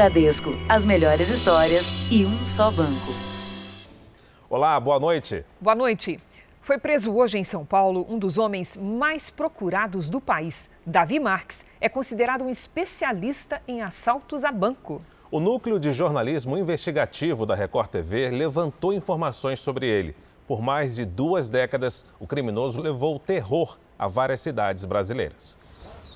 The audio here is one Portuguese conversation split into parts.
Bradesco, as melhores histórias e um só banco. Olá, boa noite. Boa noite. Foi preso hoje em São Paulo um dos homens mais procurados do país. Davi Marques é considerado um especialista em assaltos a banco. O núcleo de jornalismo investigativo da Record TV levantou informações sobre ele. Por mais de duas décadas, o criminoso levou terror a várias cidades brasileiras.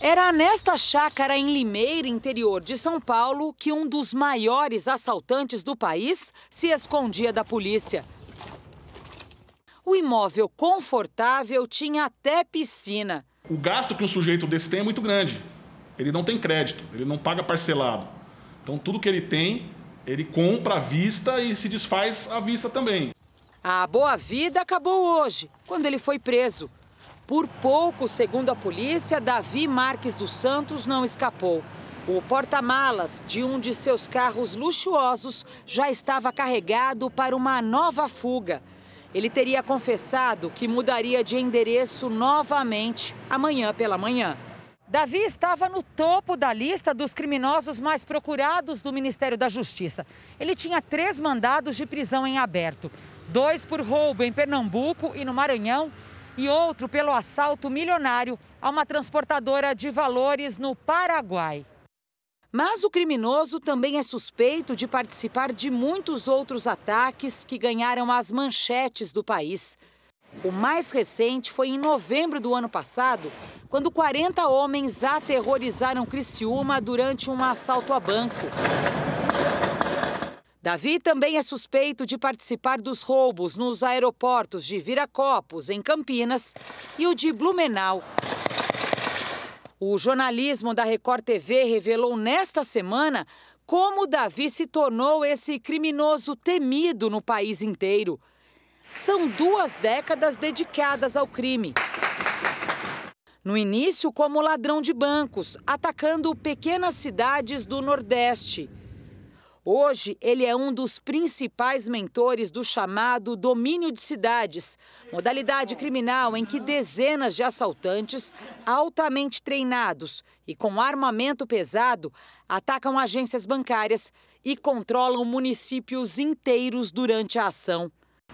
Era nesta chácara em Limeira, interior de São Paulo, que um dos maiores assaltantes do país se escondia da polícia. O imóvel confortável tinha até piscina. O gasto que um sujeito desse tem é muito grande. Ele não tem crédito, ele não paga parcelado. Então, tudo que ele tem, ele compra à vista e se desfaz à vista também. A boa vida acabou hoje, quando ele foi preso. Por pouco, segundo a polícia, Davi Marques dos Santos não escapou. O porta-malas de um de seus carros luxuosos já estava carregado para uma nova fuga. Ele teria confessado que mudaria de endereço novamente amanhã pela manhã. Davi estava no topo da lista dos criminosos mais procurados do Ministério da Justiça. Ele tinha três mandados de prisão em aberto: dois por roubo em Pernambuco e no Maranhão e outro pelo assalto milionário a uma transportadora de valores no Paraguai. Mas o criminoso também é suspeito de participar de muitos outros ataques que ganharam as manchetes do país. O mais recente foi em novembro do ano passado, quando 40 homens aterrorizaram Criciúma durante um assalto a banco. Davi também é suspeito de participar dos roubos nos aeroportos de Viracopos, em Campinas, e o de Blumenau. O jornalismo da Record TV revelou nesta semana como Davi se tornou esse criminoso temido no país inteiro. São duas décadas dedicadas ao crime. No início, como ladrão de bancos, atacando pequenas cidades do Nordeste. Hoje, ele é um dos principais mentores do chamado domínio de cidades, modalidade criminal em que dezenas de assaltantes, altamente treinados e com armamento pesado, atacam agências bancárias e controlam municípios inteiros durante a ação.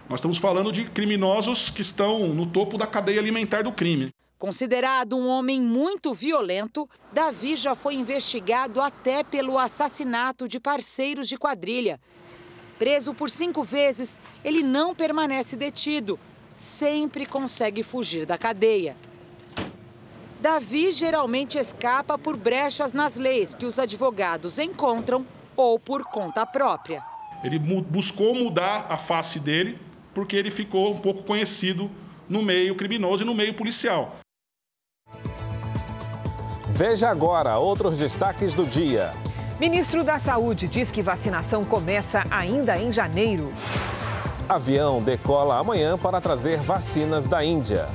Nós estamos falando de criminosos que estão no topo da cadeia alimentar do crime. Considerado um homem muito violento, Davi já foi investigado até pelo assassinato de parceiros de quadrilha. Preso por cinco vezes, ele não permanece detido, sempre consegue fugir da cadeia. Davi geralmente escapa por brechas nas leis que os advogados encontram ou por conta própria. Ele buscou mudar a face dele porque ele ficou um pouco conhecido no meio criminoso e no meio policial. Veja agora outros destaques do dia. Ministro da Saúde diz que vacinação começa ainda em janeiro. Avião decola amanhã para trazer vacinas da Índia.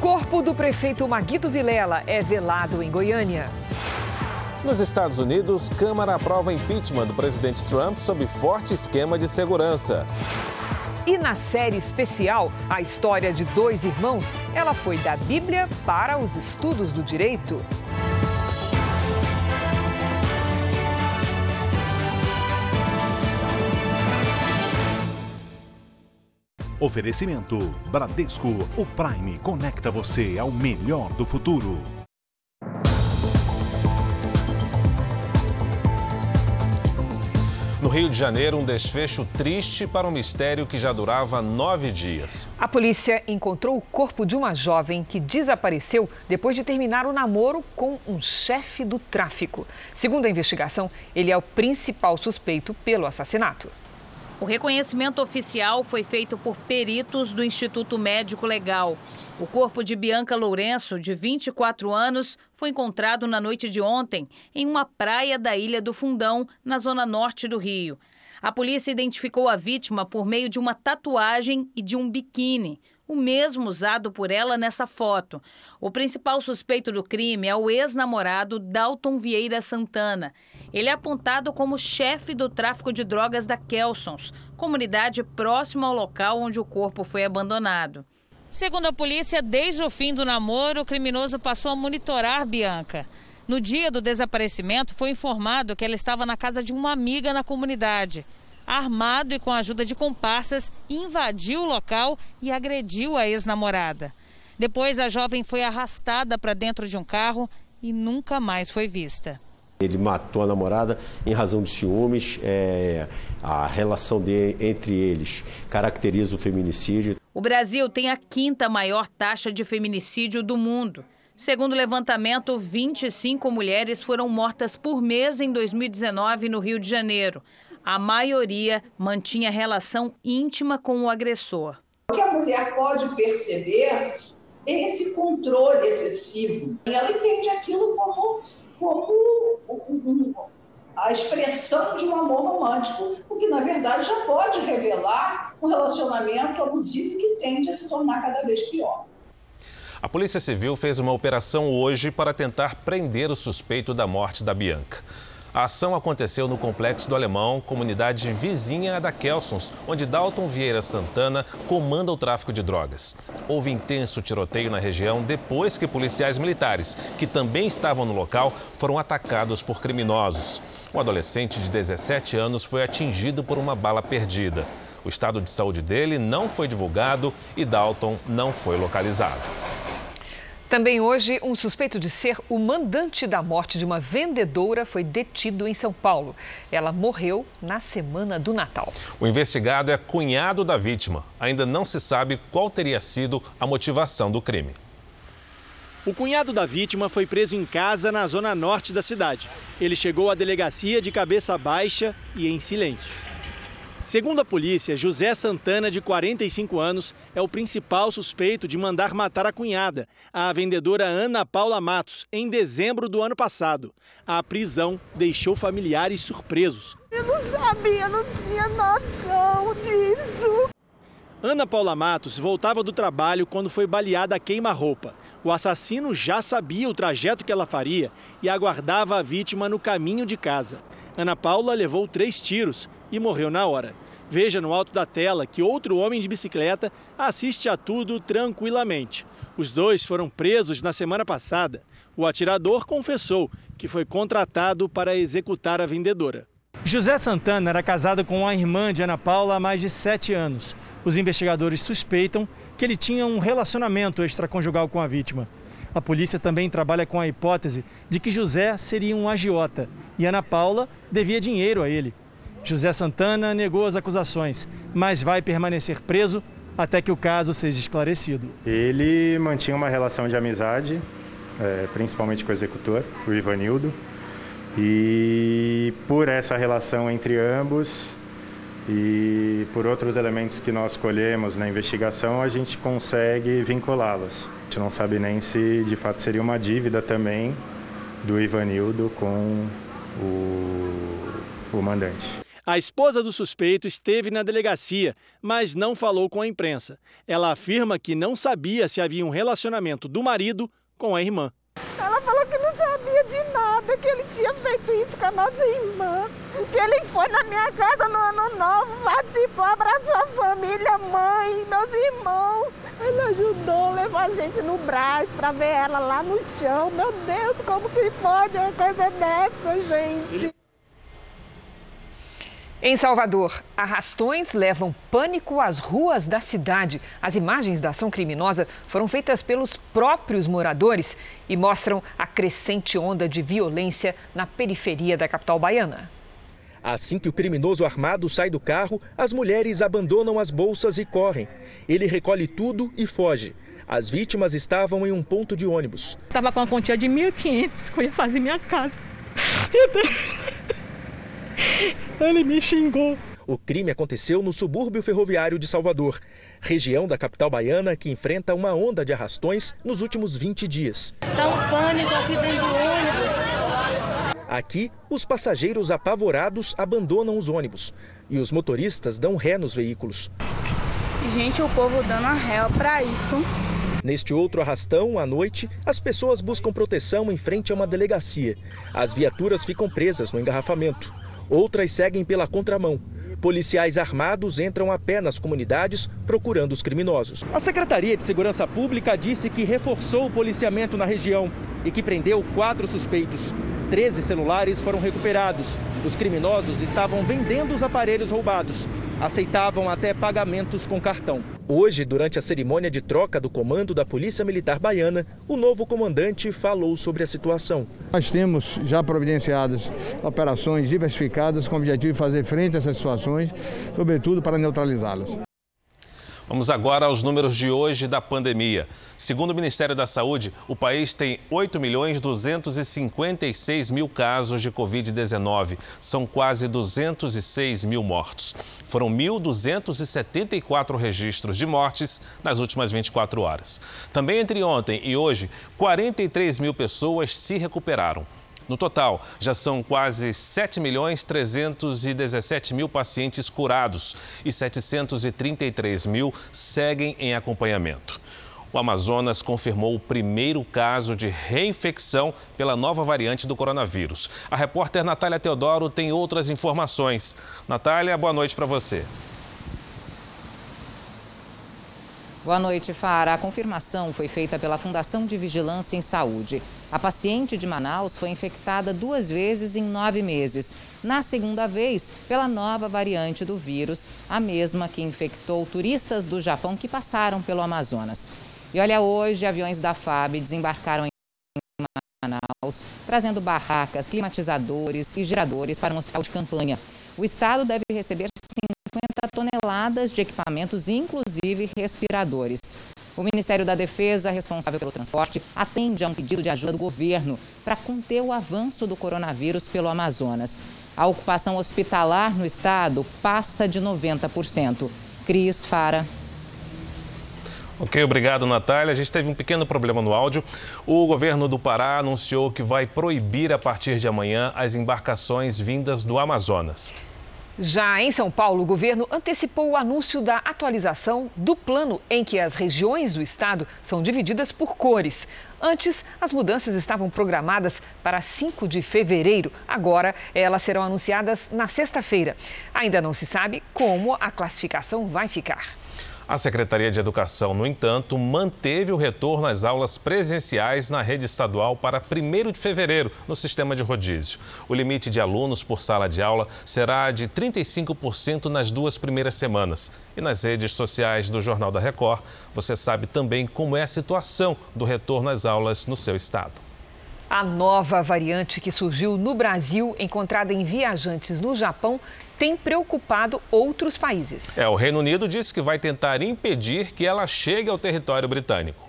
Corpo do prefeito Maguito Vilela é velado em Goiânia. Nos Estados Unidos, Câmara aprova impeachment do presidente Trump sob forte esquema de segurança. E na série especial, a história de dois irmãos, ela foi da Bíblia para os estudos do direito. Oferecimento Bradesco, o Prime conecta você ao melhor do futuro. No Rio de Janeiro, um desfecho triste para um mistério que já durava nove dias. A polícia encontrou o corpo de uma jovem que desapareceu depois de terminar o namoro com um chefe do tráfico. Segundo a investigação, ele é o principal suspeito pelo assassinato. O reconhecimento oficial foi feito por peritos do Instituto Médico Legal. O corpo de Bianca Lourenço, de 24 anos, foi encontrado na noite de ontem em uma praia da Ilha do Fundão, na zona norte do Rio. A polícia identificou a vítima por meio de uma tatuagem e de um biquíni, o mesmo usado por ela nessa foto. O principal suspeito do crime é o ex-namorado Dalton Vieira Santana. Ele é apontado como chefe do tráfico de drogas da Kelsons, comunidade próxima ao local onde o corpo foi abandonado. Segundo a polícia, desde o fim do namoro, o criminoso passou a monitorar Bianca. No dia do desaparecimento, foi informado que ela estava na casa de uma amiga na comunidade. Armado e com a ajuda de comparsas, invadiu o local e agrediu a ex-namorada. Depois, a jovem foi arrastada para dentro de um carro e nunca mais foi vista. Ele matou a namorada em razão de ciúmes. É, a relação de, entre eles caracteriza o feminicídio. O Brasil tem a quinta maior taxa de feminicídio do mundo. Segundo o levantamento, 25 mulheres foram mortas por mês em 2019 no Rio de Janeiro. A maioria mantinha relação íntima com o agressor. O que a mulher pode perceber é esse controle excessivo. Ela entende aquilo como, como a expressão de um amor romântico, o que na verdade já pode revelar um relacionamento abusivo que tende a se tornar cada vez pior. A Polícia Civil fez uma operação hoje para tentar prender o suspeito da morte da Bianca. A ação aconteceu no Complexo do Alemão, comunidade vizinha da Kelsons, onde Dalton Vieira Santana comanda o tráfico de drogas. Houve intenso tiroteio na região depois que policiais militares, que também estavam no local, foram atacados por criminosos. Um adolescente de 17 anos foi atingido por uma bala perdida. O estado de saúde dele não foi divulgado e Dalton não foi localizado. Também hoje, um suspeito de ser o mandante da morte de uma vendedora foi detido em São Paulo. Ela morreu na semana do Natal. O investigado é cunhado da vítima. Ainda não se sabe qual teria sido a motivação do crime. O cunhado da vítima foi preso em casa na zona norte da cidade. Ele chegou à delegacia de cabeça baixa e em silêncio. Segundo a polícia, José Santana, de 45 anos, é o principal suspeito de mandar matar a cunhada, a vendedora Ana Paula Matos, em dezembro do ano passado. A prisão deixou familiares surpresos. Eu não sabia, não tinha noção disso. Ana Paula Matos voltava do trabalho quando foi baleada a queima-roupa. O assassino já sabia o trajeto que ela faria e aguardava a vítima no caminho de casa. Ana Paula levou três tiros e morreu na hora. Veja no alto da tela que outro homem de bicicleta assiste a tudo tranquilamente. Os dois foram presos na semana passada. O atirador confessou que foi contratado para executar a vendedora. José Santana era casado com a irmã de Ana Paula há mais de sete anos. Os investigadores suspeitam que ele tinha um relacionamento extraconjugal com a vítima. A polícia também trabalha com a hipótese de que José seria um agiota e Ana Paula devia dinheiro a ele. José Santana negou as acusações, mas vai permanecer preso até que o caso seja esclarecido. Ele mantinha uma relação de amizade, é, principalmente com o executor, o Ivanildo, e por essa relação entre ambos e por outros elementos que nós colhemos na investigação, a gente consegue vinculá-los. A gente não sabe nem se de fato seria uma dívida também do Ivanildo com o, o mandante. A esposa do suspeito esteve na delegacia, mas não falou com a imprensa. Ela afirma que não sabia se havia um relacionamento do marido com a irmã. Ela falou que não sabia de nada, que ele tinha feito isso com a nossa irmã. Que ele foi na minha casa no ano novo, participou, abraçou a família, mãe, meus irmãos. Ele ajudou, levou a gente no braço para ver ela lá no chão. Meu Deus, como que pode uma coisa dessa, gente? Em Salvador, arrastões levam pânico às ruas da cidade. As imagens da ação criminosa foram feitas pelos próprios moradores e mostram a crescente onda de violência na periferia da capital baiana. Assim que o criminoso armado sai do carro, as mulheres abandonam as bolsas e correm. Ele recolhe tudo e foge. As vítimas estavam em um ponto de ônibus. Estava com uma quantia de 1.500 que eu ia fazer minha casa. Ele me xingou. O crime aconteceu no subúrbio ferroviário de Salvador, região da capital baiana que enfrenta uma onda de arrastões nos últimos 20 dias. Está um pânico aqui dentro do ônibus. Aqui, os passageiros apavorados abandonam os ônibus e os motoristas dão ré nos veículos. Gente, o povo dando a ré para isso. Neste outro arrastão, à noite, as pessoas buscam proteção em frente a uma delegacia. As viaturas ficam presas no engarrafamento. Outras seguem pela contramão. Policiais armados entram a pé nas comunidades procurando os criminosos. A Secretaria de Segurança Pública disse que reforçou o policiamento na região e que prendeu quatro suspeitos. Treze celulares foram recuperados. Os criminosos estavam vendendo os aparelhos roubados. Aceitavam até pagamentos com cartão. Hoje, durante a cerimônia de troca do comando da Polícia Militar Baiana, o novo comandante falou sobre a situação. Nós temos já providenciadas operações diversificadas com o objetivo de fazer frente a essas situações, sobretudo para neutralizá-las. Vamos agora aos números de hoje da pandemia. Segundo o Ministério da Saúde, o país tem 8 milhões 256 mil casos de Covid-19. São quase 206 mil mortos. Foram 1.274 registros de mortes nas últimas 24 horas. Também entre ontem e hoje, 43 mil pessoas se recuperaram. No total, já são quase 7 milhões 317 mil pacientes curados e 733 mil seguem em acompanhamento. O Amazonas confirmou o primeiro caso de reinfecção pela nova variante do coronavírus. A repórter Natália Teodoro tem outras informações. Natália, boa noite para você. Boa noite, Fara. A confirmação foi feita pela Fundação de Vigilância em Saúde. A paciente de Manaus foi infectada duas vezes em nove meses. Na segunda vez, pela nova variante do vírus, a mesma que infectou turistas do Japão que passaram pelo Amazonas. E olha, hoje aviões da FAB desembarcaram em Manaus, trazendo barracas, climatizadores e geradores para um hospital de campanha. O estado deve receber 50 toneladas de equipamentos, inclusive respiradores. O Ministério da Defesa, responsável pelo transporte, atende a um pedido de ajuda do governo para conter o avanço do coronavírus pelo Amazonas. A ocupação hospitalar no estado passa de 90%. Cris Fara. Ok, obrigado, Natália. A gente teve um pequeno problema no áudio. O governo do Pará anunciou que vai proibir a partir de amanhã as embarcações vindas do Amazonas. Já em São Paulo, o governo antecipou o anúncio da atualização do plano em que as regiões do estado são divididas por cores. Antes, as mudanças estavam programadas para 5 de fevereiro. Agora, elas serão anunciadas na sexta-feira. Ainda não se sabe como a classificação vai ficar. A Secretaria de Educação, no entanto, manteve o retorno às aulas presenciais na rede estadual para 1 de fevereiro, no sistema de rodízio. O limite de alunos por sala de aula será de 35% nas duas primeiras semanas. E nas redes sociais do Jornal da Record, você sabe também como é a situação do retorno às aulas no seu estado. A nova variante que surgiu no Brasil, encontrada em viajantes no Japão, tem preocupado outros países. É, o Reino Unido disse que vai tentar impedir que ela chegue ao território britânico.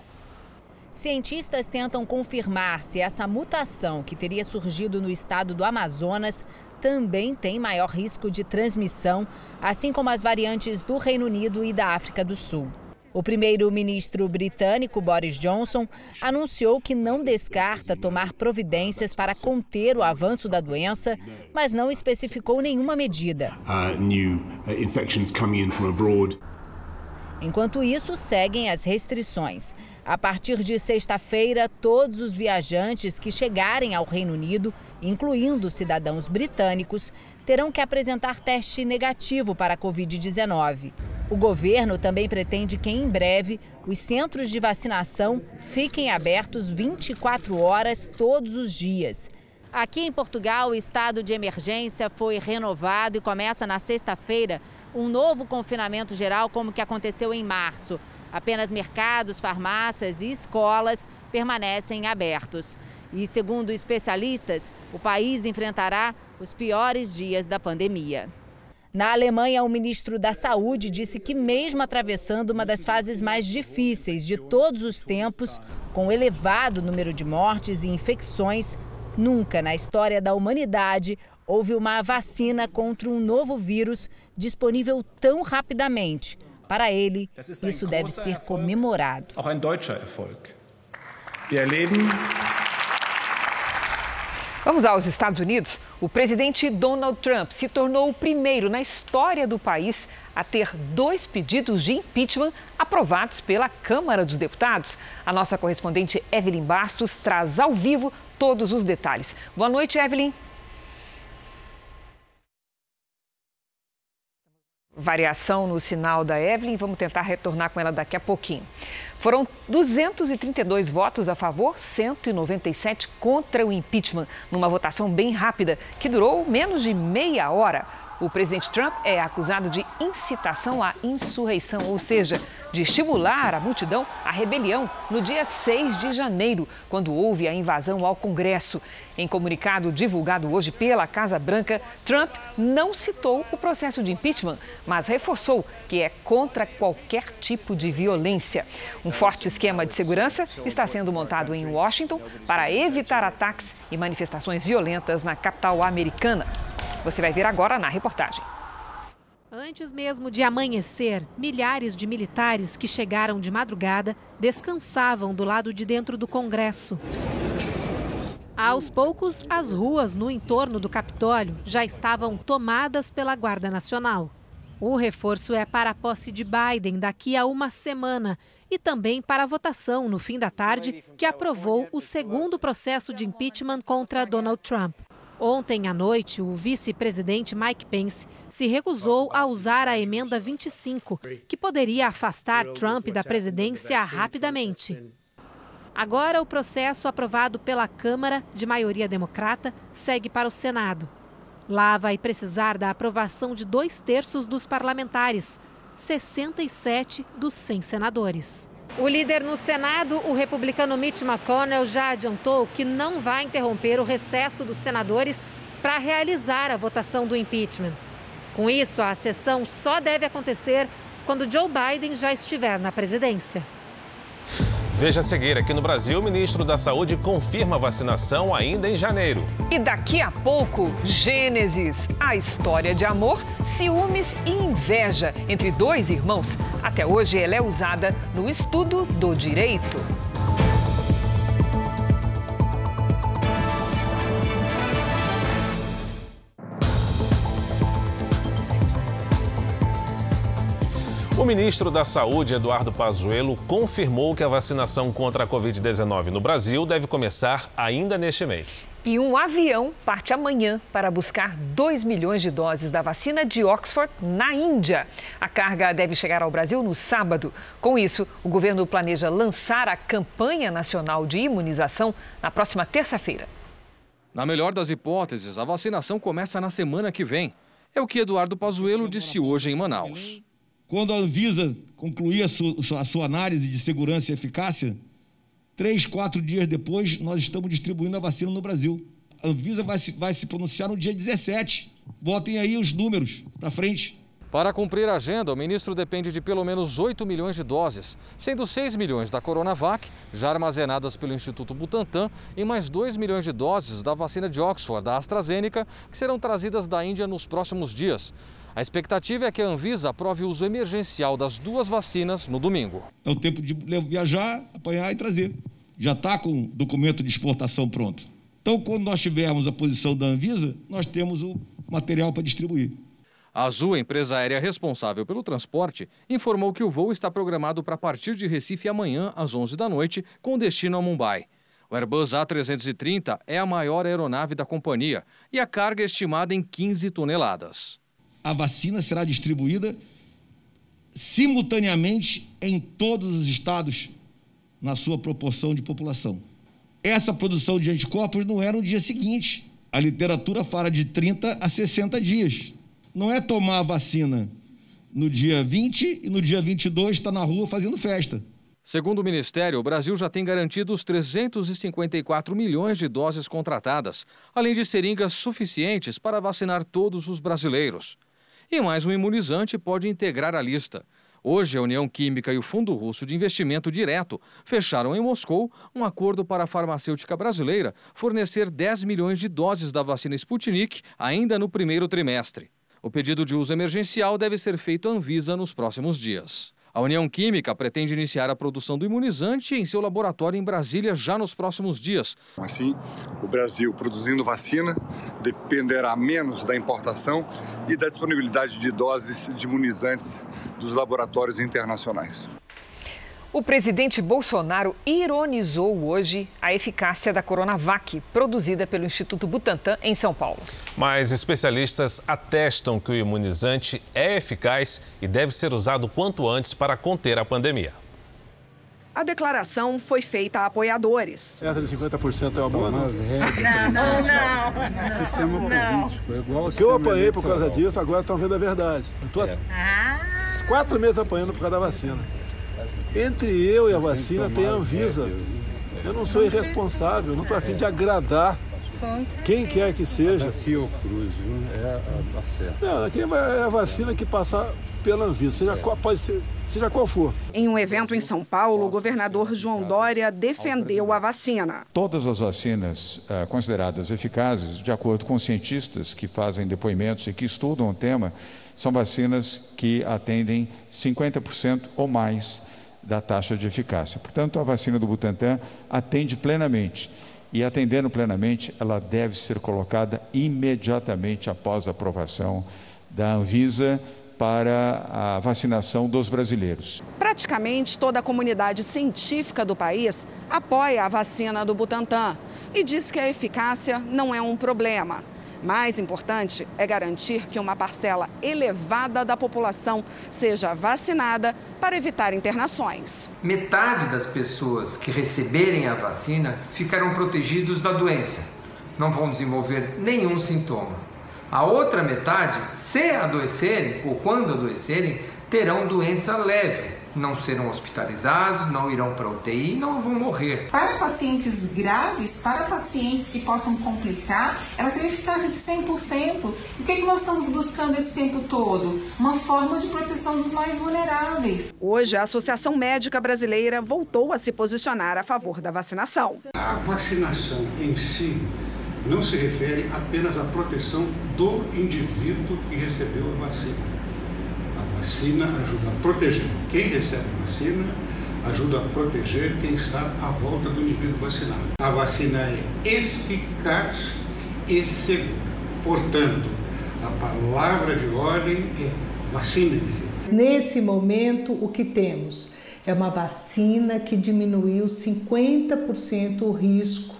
Cientistas tentam confirmar se essa mutação que teria surgido no estado do Amazonas também tem maior risco de transmissão, assim como as variantes do Reino Unido e da África do Sul. O primeiro-ministro britânico Boris Johnson anunciou que não descarta tomar providências para conter o avanço da doença, mas não especificou nenhuma medida. Uh, uh, Enquanto isso, seguem as restrições. A partir de sexta-feira, todos os viajantes que chegarem ao Reino Unido, incluindo cidadãos britânicos, terão que apresentar teste negativo para a Covid-19. O governo também pretende que, em breve, os centros de vacinação fiquem abertos 24 horas todos os dias. Aqui em Portugal, o estado de emergência foi renovado e começa na sexta-feira um novo confinamento geral, como que aconteceu em março. Apenas mercados, farmácias e escolas permanecem abertos. E, segundo especialistas, o país enfrentará os piores dias da pandemia. Na Alemanha, o ministro da Saúde disse que, mesmo atravessando uma das fases mais difíceis de todos os tempos, com elevado número de mortes e infecções, nunca na história da humanidade houve uma vacina contra um novo vírus disponível tão rapidamente. Para ele, isso deve ser comemorado. Vamos aos Estados Unidos. O presidente Donald Trump se tornou o primeiro na história do país a ter dois pedidos de impeachment aprovados pela Câmara dos Deputados. A nossa correspondente Evelyn Bastos traz ao vivo todos os detalhes. Boa noite, Evelyn. Variação no sinal da Evelyn. Vamos tentar retornar com ela daqui a pouquinho. Foram 232 votos a favor, 197 contra o impeachment, numa votação bem rápida, que durou menos de meia hora. O presidente Trump é acusado de incitação à insurreição, ou seja, de estimular a multidão à rebelião no dia 6 de janeiro, quando houve a invasão ao Congresso. Em comunicado divulgado hoje pela Casa Branca, Trump não citou o processo de impeachment, mas reforçou que é contra qualquer tipo de violência. Um forte esquema de segurança está sendo montado em Washington para evitar ataques e manifestações violentas na capital americana. Você vai ver agora na reportagem. Antes mesmo de amanhecer, milhares de militares que chegaram de madrugada descansavam do lado de dentro do Congresso. Aos poucos, as ruas no entorno do Capitólio já estavam tomadas pela Guarda Nacional. O reforço é para a posse de Biden daqui a uma semana e também para a votação no fim da tarde, que aprovou o segundo processo de impeachment contra Donald Trump. Ontem à noite, o vice-presidente Mike Pence se recusou a usar a emenda 25, que poderia afastar Trump da presidência rapidamente. Agora, o processo aprovado pela Câmara, de maioria democrata, segue para o Senado. Lá vai precisar da aprovação de dois terços dos parlamentares, 67 dos 100 senadores. O líder no Senado, o republicano Mitch McConnell, já adiantou que não vai interromper o recesso dos senadores para realizar a votação do impeachment. Com isso, a sessão só deve acontecer quando Joe Biden já estiver na presidência. Veja a seguir, aqui no Brasil, o ministro da Saúde confirma a vacinação ainda em janeiro. E daqui a pouco, Gênesis, a história de amor, ciúmes e inveja entre dois irmãos. Até hoje ela é usada no estudo do direito. Ministro da Saúde, Eduardo Pazuello, confirmou que a vacinação contra a Covid-19 no Brasil deve começar ainda neste mês. E um avião parte amanhã para buscar 2 milhões de doses da vacina de Oxford na Índia. A carga deve chegar ao Brasil no sábado. Com isso, o governo planeja lançar a campanha nacional de imunização na próxima terça-feira. Na melhor das hipóteses, a vacinação começa na semana que vem. É o que Eduardo Pazuello disse hoje em Manaus. Quando a Anvisa concluir a sua, a sua, análise de segurança e eficácia, três, quatro dias depois, nós estamos distribuindo a vacina no Brasil. A Anvisa vai se, vai se pronunciar no dia 17. Botem aí os números para frente. Para cumprir a agenda, o ministro depende de pelo menos 8 milhões de doses, sendo 6 milhões da Coronavac, já armazenadas pelo Instituto Butantan, e mais 2 milhões de doses da vacina de Oxford, da AstraZeneca, que serão trazidas da Índia nos próximos dias. A expectativa é que a Anvisa aprove o uso emergencial das duas vacinas no domingo. É o tempo de viajar, apanhar e trazer. Já está com o documento de exportação pronto. Então, quando nós tivermos a posição da Anvisa, nós temos o material para distribuir. A Azul, empresa aérea responsável pelo transporte, informou que o voo está programado para partir de Recife amanhã, às 11 da noite, com destino a Mumbai. O Airbus A330 é a maior aeronave da companhia e a carga é estimada em 15 toneladas a vacina será distribuída simultaneamente em todos os estados na sua proporção de população. Essa produção de anticorpos não é no dia seguinte. A literatura fala de 30 a 60 dias. Não é tomar a vacina no dia 20 e no dia 22 está na rua fazendo festa. Segundo o Ministério, o Brasil já tem garantido os 354 milhões de doses contratadas, além de seringas suficientes para vacinar todos os brasileiros. E mais um imunizante pode integrar a lista. Hoje, a União Química e o Fundo Russo de Investimento Direto fecharam em Moscou um acordo para a farmacêutica brasileira fornecer 10 milhões de doses da vacina Sputnik ainda no primeiro trimestre. O pedido de uso emergencial deve ser feito à Anvisa nos próximos dias. A União Química pretende iniciar a produção do imunizante em seu laboratório em Brasília já nos próximos dias. Assim, o Brasil produzindo vacina dependerá menos da importação e da disponibilidade de doses de imunizantes dos laboratórios internacionais. O presidente Bolsonaro ironizou hoje a eficácia da Coronavac, produzida pelo Instituto Butantan em São Paulo. Mas especialistas atestam que o imunizante é eficaz e deve ser usado quanto antes para conter a pandemia. A declaração foi feita a apoiadores. Essa de 50% é uma boa não? Não, não, não. Sistema político, é igual o que eu apanhei por causa disso, agora estão vendo a verdade. Estou ah. quatro meses apanhando por causa da vacina. Entre eu e a vacina tem a Anvisa. Eu não sou irresponsável, não estou afim de agradar quem quer que seja. Fiocruz, é a, certa. Não, aqui é a vacina que passar pela Anvisa, seja qual, pode ser, seja qual for. Em um evento em São Paulo, o governador João Dória defendeu a vacina. Todas as vacinas uh, consideradas eficazes, de acordo com cientistas que fazem depoimentos e que estudam o tema, são vacinas que atendem 50% ou mais da taxa de eficácia. Portanto, a vacina do Butantan atende plenamente. E atendendo plenamente, ela deve ser colocada imediatamente após a aprovação da Anvisa para a vacinação dos brasileiros. Praticamente toda a comunidade científica do país apoia a vacina do Butantan e diz que a eficácia não é um problema. Mais importante é garantir que uma parcela elevada da população seja vacinada para evitar internações. Metade das pessoas que receberem a vacina ficarão protegidos da doença. Não vão desenvolver nenhum sintoma. A outra metade, se adoecerem ou quando adoecerem, terão doença leve, não serão hospitalizados, não irão para UTI, não vão morrer. Para pacientes graves, para pacientes que possam complicar, ela tem eficácia de 100%. O que, é que nós estamos buscando esse tempo todo? Uma forma de proteção dos mais vulneráveis. Hoje, a Associação Médica Brasileira voltou a se posicionar a favor da vacinação. A vacinação em si não se refere apenas à proteção do indivíduo que recebeu a vacina vacina ajuda a proteger quem recebe a vacina, ajuda a proteger quem está à volta do indivíduo vacinado. A vacina é eficaz e segura. Portanto, a palavra de ordem é vacinem-se. Nesse momento, o que temos é uma vacina que diminuiu 50% o risco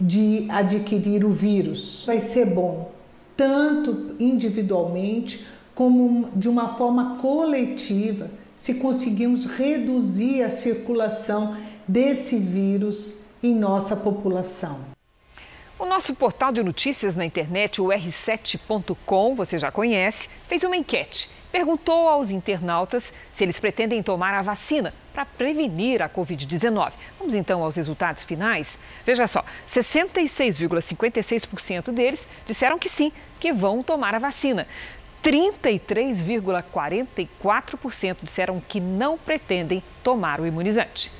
de adquirir o vírus. Vai ser bom, tanto individualmente como de uma forma coletiva, se conseguimos reduzir a circulação desse vírus em nossa população. O nosso portal de notícias na internet, o r7.com, você já conhece, fez uma enquete. Perguntou aos internautas se eles pretendem tomar a vacina para prevenir a Covid-19. Vamos então aos resultados finais? Veja só, 66,56% deles disseram que sim, que vão tomar a vacina. 33,44% disseram que não pretendem tomar o imunizante.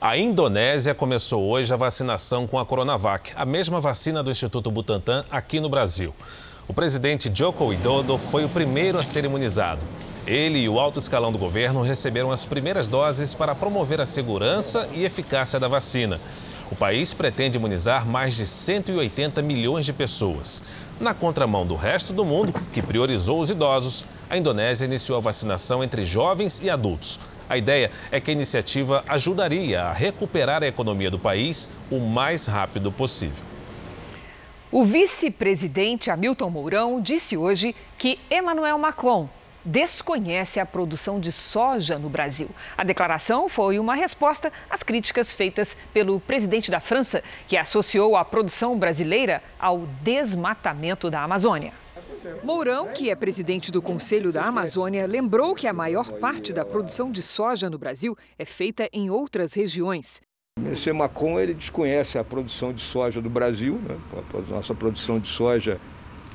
A Indonésia começou hoje a vacinação com a Coronavac, a mesma vacina do Instituto Butantan aqui no Brasil. O presidente Joko Widodo foi o primeiro a ser imunizado. Ele e o alto escalão do governo receberam as primeiras doses para promover a segurança e eficácia da vacina. O país pretende imunizar mais de 180 milhões de pessoas. Na contramão do resto do mundo, que priorizou os idosos, a Indonésia iniciou a vacinação entre jovens e adultos. A ideia é que a iniciativa ajudaria a recuperar a economia do país o mais rápido possível. O vice-presidente Hamilton Mourão disse hoje que Emmanuel Macron desconhece a produção de soja no Brasil. A declaração foi uma resposta às críticas feitas pelo presidente da França, que associou a produção brasileira ao desmatamento da Amazônia. Mourão, que é presidente do Conselho da Amazônia, lembrou que a maior parte da produção de soja no Brasil é feita em outras regiões. Esse Macron ele desconhece a produção de soja do Brasil, né? a nossa produção de soja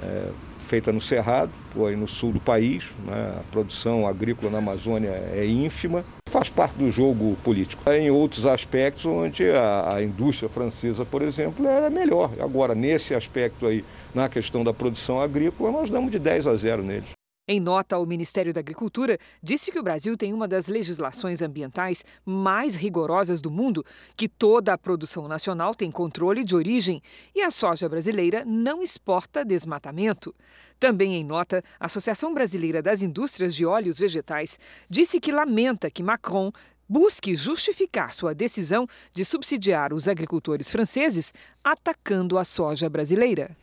é feita no Cerrado, aí no sul do país. Né? A produção agrícola na Amazônia é ínfima. Faz parte do jogo político. Em outros aspectos, onde a, a indústria francesa, por exemplo, é melhor. Agora, nesse aspecto aí, na questão da produção agrícola, nós damos de 10 a 0 neles. Em nota, o Ministério da Agricultura disse que o Brasil tem uma das legislações ambientais mais rigorosas do mundo, que toda a produção nacional tem controle de origem e a soja brasileira não exporta desmatamento. Também em nota, a Associação Brasileira das Indústrias de Óleos Vegetais disse que lamenta que Macron busque justificar sua decisão de subsidiar os agricultores franceses atacando a soja brasileira.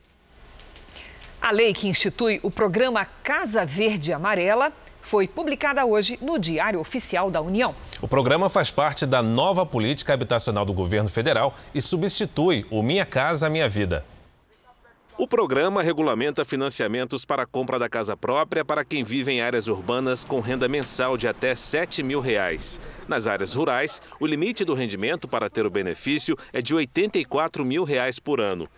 A lei que institui o programa Casa Verde Amarela foi publicada hoje no Diário Oficial da União. O programa faz parte da nova política habitacional do governo federal e substitui o Minha Casa Minha Vida. O programa regulamenta financiamentos para a compra da casa própria para quem vive em áreas urbanas com renda mensal de até 7 mil reais. Nas áreas rurais, o limite do rendimento para ter o benefício é de 84 mil reais por ano.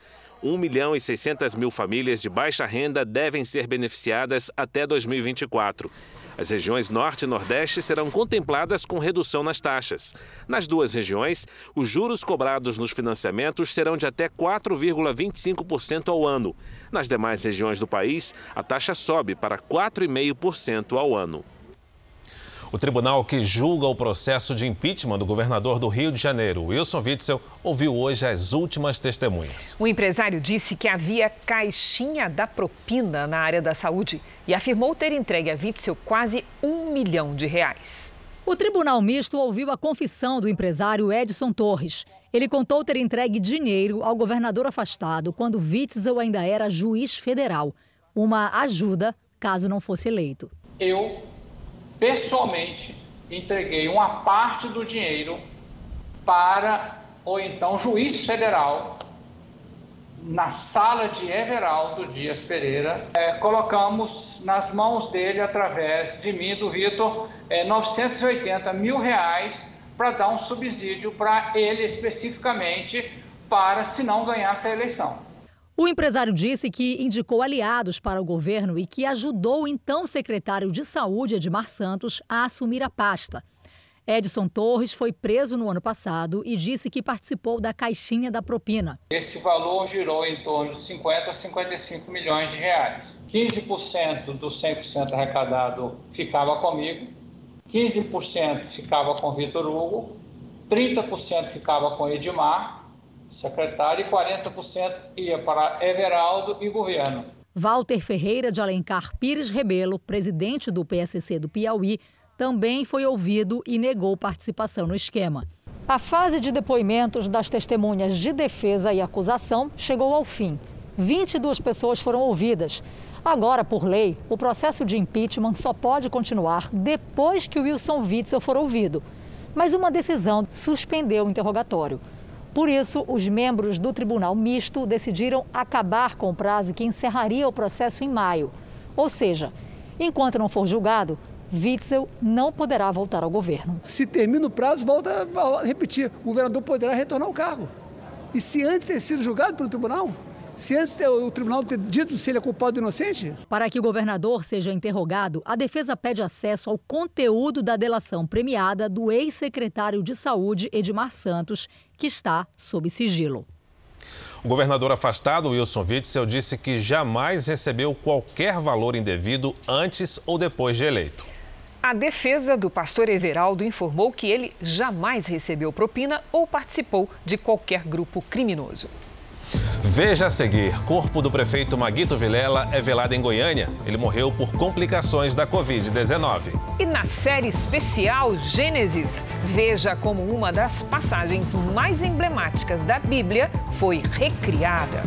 1 milhão e 600 mil famílias de baixa renda devem ser beneficiadas até 2024. As regiões Norte e Nordeste serão contempladas com redução nas taxas. Nas duas regiões, os juros cobrados nos financiamentos serão de até 4,25% ao ano. Nas demais regiões do país, a taxa sobe para 4,5% ao ano. O tribunal que julga o processo de impeachment do governador do Rio de Janeiro, Wilson Witzel, ouviu hoje as últimas testemunhas. O empresário disse que havia caixinha da propina na área da saúde e afirmou ter entregue a Witzel quase um milhão de reais. O tribunal misto ouviu a confissão do empresário Edson Torres. Ele contou ter entregue dinheiro ao governador afastado quando Witzel ainda era juiz federal. Uma ajuda caso não fosse eleito. Eu pessoalmente entreguei uma parte do dinheiro para o então juiz federal na sala de Everaldo Dias Pereira. É, colocamos nas mãos dele, através de mim, do Vitor, é, 980 mil reais para dar um subsídio para ele especificamente, para se não ganhasse a eleição. O empresário disse que indicou aliados para o governo e que ajudou o então secretário de Saúde, Edmar Santos, a assumir a pasta. Edson Torres foi preso no ano passado e disse que participou da caixinha da propina. Esse valor girou em torno de 50 a 55 milhões de reais. 15% do 100% arrecadado ficava comigo, 15% ficava com Vitor Hugo, 30% ficava com Edmar secretário, e 40% ia para Everaldo e governo. Walter Ferreira de Alencar Pires Rebelo, presidente do PSC do Piauí, também foi ouvido e negou participação no esquema. A fase de depoimentos das testemunhas de defesa e acusação chegou ao fim. 22 pessoas foram ouvidas. Agora, por lei, o processo de impeachment só pode continuar depois que o Wilson Witzel for ouvido. Mas uma decisão suspendeu o interrogatório. Por isso, os membros do Tribunal Misto decidiram acabar com o prazo que encerraria o processo em maio. Ou seja, enquanto não for julgado, Witzel não poderá voltar ao governo. Se termina o prazo, volta a repetir: o governador poderá retornar ao cargo. E se antes ter sido julgado pelo tribunal, se antes o tribunal ter dito se ele é culpado ou inocente? Para que o governador seja interrogado, a defesa pede acesso ao conteúdo da delação premiada do ex-secretário de Saúde, Edmar Santos, que está sob sigilo. O governador afastado, Wilson Witzel, disse que jamais recebeu qualquer valor indevido antes ou depois de eleito. A defesa do pastor Everaldo informou que ele jamais recebeu propina ou participou de qualquer grupo criminoso. Veja a seguir: corpo do prefeito Maguito Vilela é velado em Goiânia. Ele morreu por complicações da Covid-19. E na série especial Gênesis, veja como uma das passagens mais emblemáticas da Bíblia foi recriada.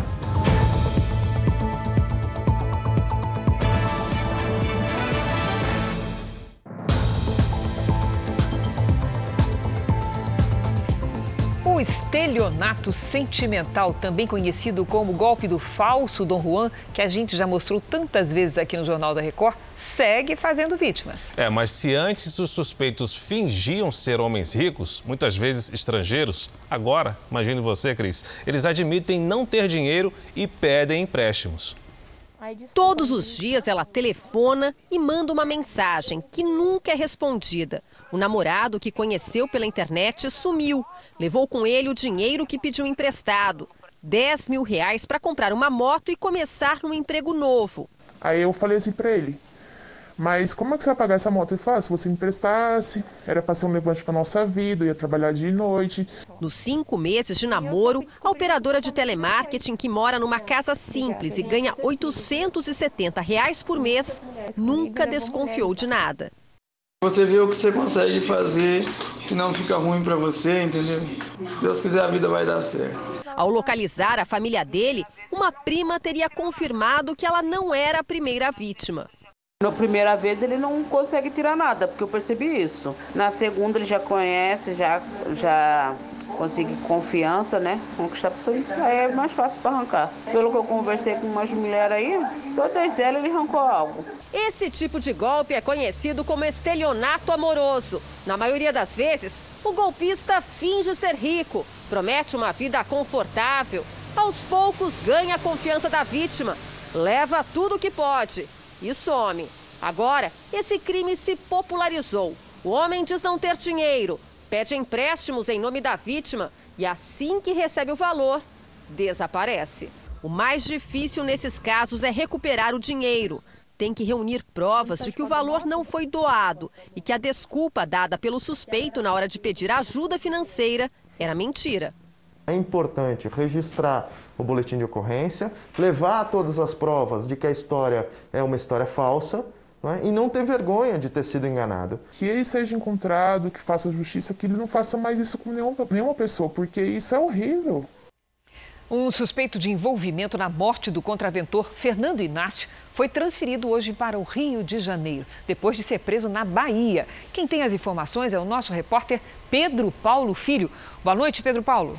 Estelionato sentimental, também conhecido como golpe do falso Dom Juan, que a gente já mostrou tantas vezes aqui no Jornal da Record, segue fazendo vítimas. É, mas se antes os suspeitos fingiam ser homens ricos, muitas vezes estrangeiros, agora, imagine você, Cris, eles admitem não ter dinheiro e pedem empréstimos. Todos os dias ela telefona e manda uma mensagem que nunca é respondida. O namorado que conheceu pela internet sumiu. Levou com ele o dinheiro que pediu emprestado. 10 mil reais para comprar uma moto e começar um emprego novo. Aí eu falei assim para ele, mas como é que você vai pagar essa moto? Ele falou, ah, se você me emprestasse, era para ser um levante para nossa vida, eu ia trabalhar de noite. Nos cinco meses de namoro, a operadora de telemarketing que mora numa casa simples e ganha 870 reais por mês, nunca desconfiou de nada. Você vê o que você consegue fazer, que não fica ruim para você, entendeu? Se Deus quiser, a vida vai dar certo. Ao localizar a família dele, uma prima teria confirmado que ela não era a primeira vítima. Na primeira vez ele não consegue tirar nada, porque eu percebi isso. Na segunda ele já conhece, já, já consegue confiança, né? Conquistar a pessoa, aí é mais fácil para arrancar. Pelo que eu conversei com umas mulheres aí, todas elas ele arrancou algo. Esse tipo de golpe é conhecido como estelionato amoroso. Na maioria das vezes, o golpista finge ser rico, promete uma vida confortável, aos poucos ganha a confiança da vítima, leva tudo o que pode e some. Agora, esse crime se popularizou. O homem diz não ter dinheiro, pede empréstimos em nome da vítima e assim que recebe o valor, desaparece. O mais difícil nesses casos é recuperar o dinheiro. Tem que reunir provas de que o valor não foi doado e que a desculpa dada pelo suspeito na hora de pedir ajuda financeira era mentira. É importante registrar o boletim de ocorrência, levar todas as provas de que a história é uma história falsa não é? e não ter vergonha de ter sido enganado. Que ele seja encontrado, que faça justiça, que ele não faça mais isso com nenhuma, nenhuma pessoa, porque isso é horrível. Um suspeito de envolvimento na morte do contraventor Fernando Inácio foi transferido hoje para o Rio de Janeiro, depois de ser preso na Bahia. Quem tem as informações é o nosso repórter Pedro Paulo Filho. Boa noite, Pedro Paulo.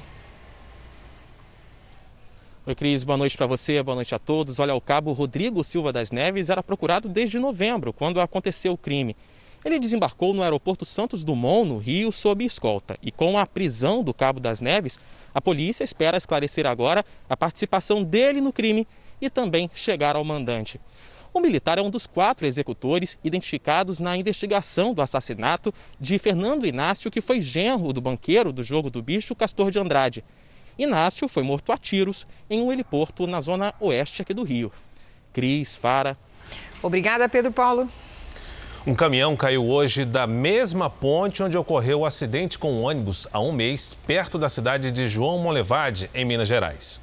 Oi, Cris, boa noite para você, boa noite a todos. Olha, o cabo Rodrigo Silva das Neves era procurado desde novembro, quando aconteceu o crime. Ele desembarcou no aeroporto Santos Dumont, no Rio, sob escolta. E com a prisão do cabo das Neves, a polícia espera esclarecer agora a participação dele no crime e também chegar ao mandante. O militar é um dos quatro executores identificados na investigação do assassinato de Fernando Inácio, que foi genro do banqueiro do jogo do bicho Castor de Andrade. Inácio foi morto a tiros em um heliporto na zona oeste aqui do Rio. Cris, Fara. Obrigada, Pedro Paulo. Um caminhão caiu hoje da mesma ponte onde ocorreu o acidente com um ônibus há um mês, perto da cidade de João Molevade, em Minas Gerais.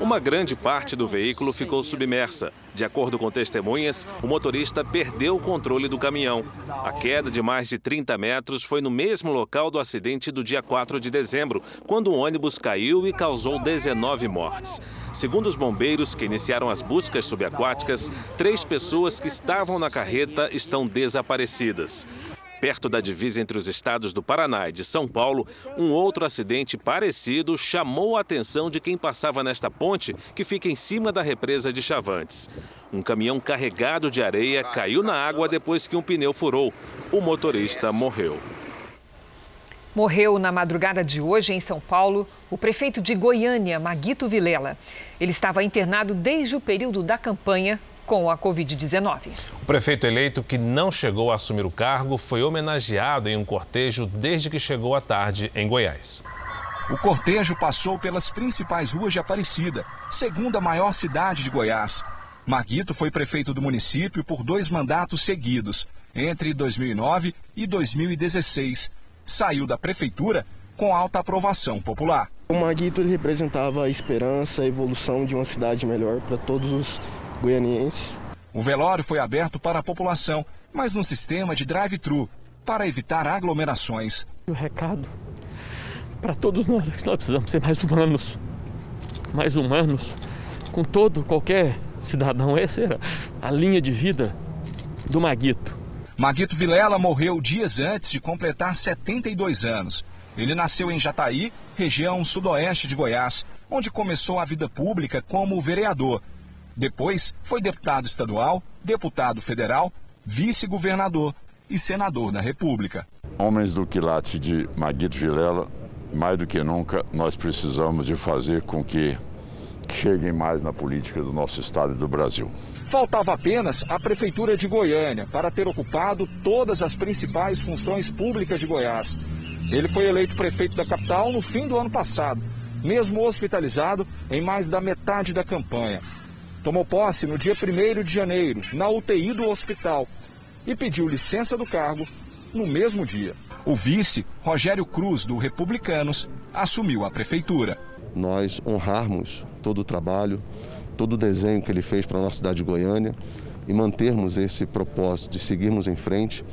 Uma grande parte do veículo ficou submersa. De acordo com testemunhas, o motorista perdeu o controle do caminhão. A queda de mais de 30 metros foi no mesmo local do acidente do dia 4 de dezembro, quando um ônibus caiu e causou 19 mortes. Segundo os bombeiros que iniciaram as buscas subaquáticas, três pessoas que estavam na carreta estão desaparecidas. Perto da divisa entre os estados do Paraná e de São Paulo, um outro acidente parecido chamou a atenção de quem passava nesta ponte que fica em cima da represa de Chavantes. Um caminhão carregado de areia caiu na água depois que um pneu furou. O motorista morreu. Morreu na madrugada de hoje em São Paulo o prefeito de Goiânia, Maguito Vilela. Ele estava internado desde o período da campanha com a Covid-19. O prefeito eleito, que não chegou a assumir o cargo, foi homenageado em um cortejo desde que chegou à tarde em Goiás. O cortejo passou pelas principais ruas de Aparecida, segunda maior cidade de Goiás. Maguito foi prefeito do município por dois mandatos seguidos, entre 2009 e 2016. Saiu da prefeitura com alta aprovação popular. O Maguito representava a esperança, a evolução de uma cidade melhor para todos os goianienses. O velório foi aberto para a população, mas no sistema de drive-thru, para evitar aglomerações. O recado para todos nós é que nós precisamos ser mais humanos, mais humanos, com todo, qualquer cidadão. Essa era a linha de vida do Maguito. Maguito Vilela morreu dias antes de completar 72 anos. Ele nasceu em Jataí, região sudoeste de Goiás, onde começou a vida pública como vereador depois foi deputado estadual, deputado federal, vice-governador e senador da República. Homens do quilate de Maguito Vilela, mais do que nunca nós precisamos de fazer com que cheguem mais na política do nosso estado e do Brasil. Faltava apenas a Prefeitura de Goiânia para ter ocupado todas as principais funções públicas de Goiás. Ele foi eleito prefeito da capital no fim do ano passado, mesmo hospitalizado em mais da metade da campanha tomou posse no dia 1 de janeiro, na UTI do hospital, e pediu licença do cargo no mesmo dia. O vice, Rogério Cruz, do Republicanos, assumiu a prefeitura. Nós honrarmos todo o trabalho, todo o desenho que ele fez para a nossa cidade de Goiânia e mantermos esse propósito de seguirmos em frente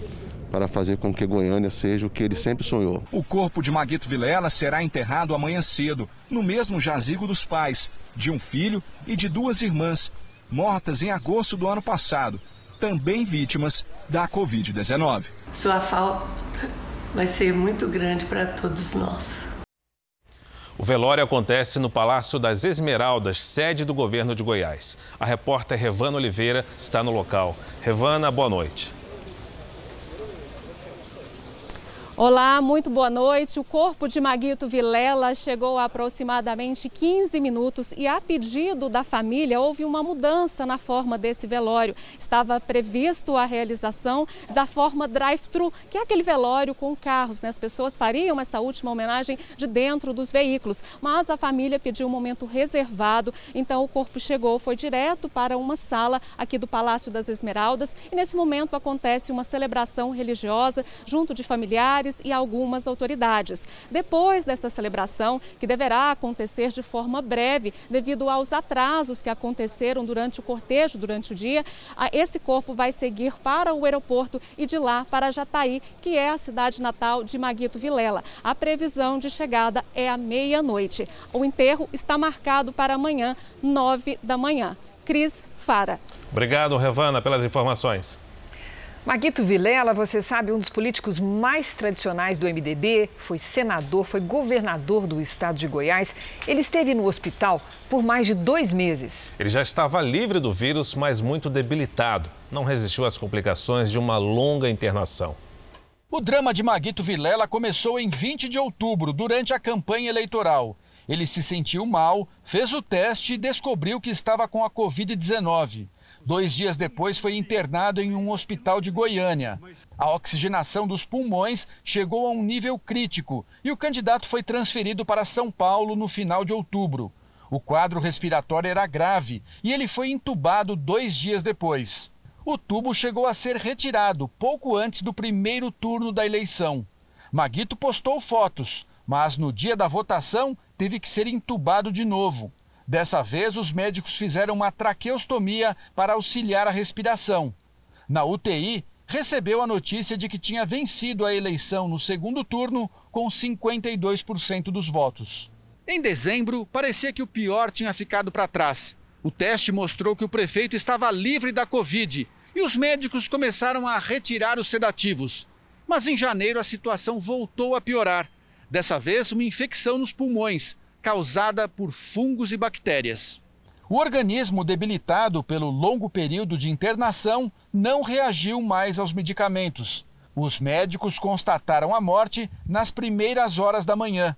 para fazer com que Goiânia seja o que ele sempre sonhou. O corpo de Maguito Vilela será enterrado amanhã cedo, no mesmo jazigo dos pais, de um filho e de duas irmãs, mortas em agosto do ano passado, também vítimas da Covid-19. Sua falta vai ser muito grande para todos nós. O velório acontece no Palácio das Esmeraldas, sede do governo de Goiás. A repórter Revana Oliveira está no local. Revana, boa noite. Olá, muito boa noite. O corpo de Maguito Vilela chegou há aproximadamente 15 minutos e, a pedido da família, houve uma mudança na forma desse velório. Estava previsto a realização da forma drive-thru, que é aquele velório com carros, né? As pessoas fariam essa última homenagem de dentro dos veículos, mas a família pediu um momento reservado, então o corpo chegou, foi direto para uma sala aqui do Palácio das Esmeraldas e nesse momento acontece uma celebração religiosa junto de familiares e algumas autoridades. Depois desta celebração, que deverá acontecer de forma breve, devido aos atrasos que aconteceram durante o cortejo, durante o dia, esse corpo vai seguir para o aeroporto e de lá para Jataí, que é a cidade natal de Maguito Vilela. A previsão de chegada é à meia-noite. O enterro está marcado para amanhã, nove da manhã. Cris Fara. Obrigado, Revana, pelas informações. Maguito Vilela, você sabe, um dos políticos mais tradicionais do MDB, foi senador, foi governador do estado de Goiás. Ele esteve no hospital por mais de dois meses. Ele já estava livre do vírus, mas muito debilitado. Não resistiu às complicações de uma longa internação. O drama de Maguito Vilela começou em 20 de outubro, durante a campanha eleitoral. Ele se sentiu mal, fez o teste e descobriu que estava com a Covid-19. Dois dias depois, foi internado em um hospital de Goiânia. A oxigenação dos pulmões chegou a um nível crítico e o candidato foi transferido para São Paulo no final de outubro. O quadro respiratório era grave e ele foi entubado dois dias depois. O tubo chegou a ser retirado pouco antes do primeiro turno da eleição. Maguito postou fotos, mas no dia da votação teve que ser entubado de novo. Dessa vez, os médicos fizeram uma traqueostomia para auxiliar a respiração. Na UTI, recebeu a notícia de que tinha vencido a eleição no segundo turno com 52% dos votos. Em dezembro, parecia que o pior tinha ficado para trás. O teste mostrou que o prefeito estava livre da Covid e os médicos começaram a retirar os sedativos. Mas em janeiro a situação voltou a piorar. Dessa vez, uma infecção nos pulmões, causada por fungos e bactérias. O organismo debilitado pelo longo período de internação não reagiu mais aos medicamentos. Os médicos constataram a morte nas primeiras horas da manhã.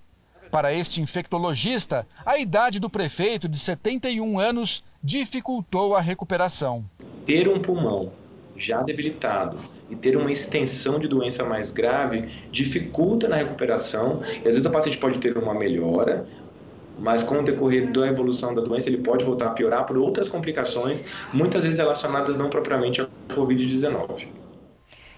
Para este infectologista, a idade do prefeito, de 71 anos, dificultou a recuperação. Ter um pulmão já debilitado e ter uma extensão de doença mais grave dificulta na recuperação. E às vezes o paciente pode ter uma melhora, mas com o decorrer da evolução da doença ele pode voltar a piorar por outras complicações, muitas vezes relacionadas não propriamente à Covid-19.